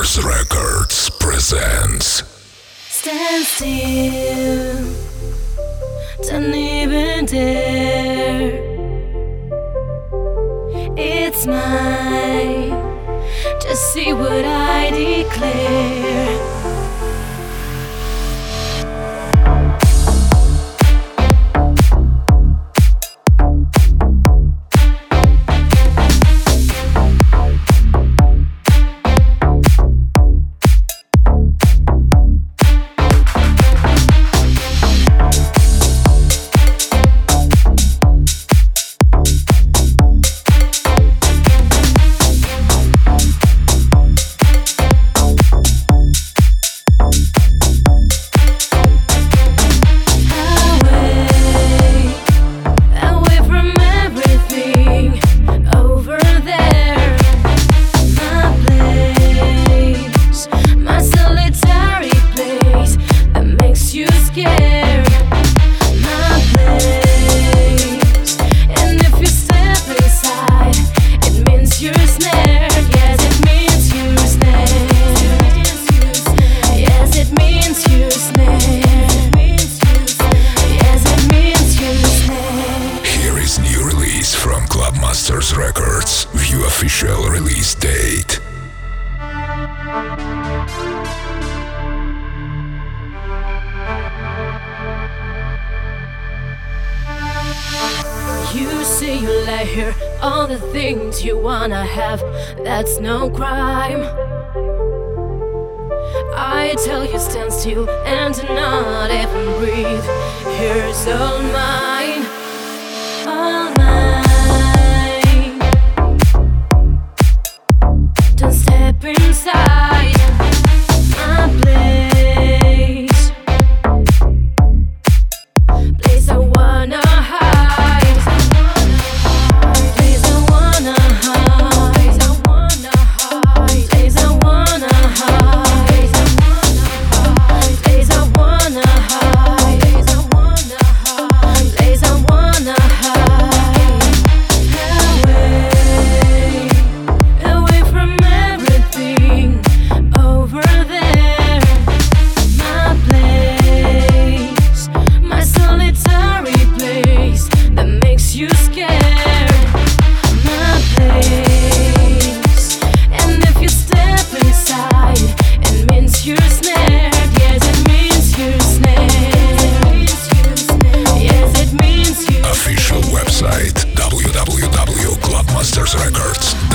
Clubmasters Records presents Stand still, don't even dare. It's mine, just see what I declare. Release from Clubmasters Records. View official release date. You say you like her, all the things you wanna have, that's no crime. I tell you stand still and do not even breathe. Here's all mine. Masters Records.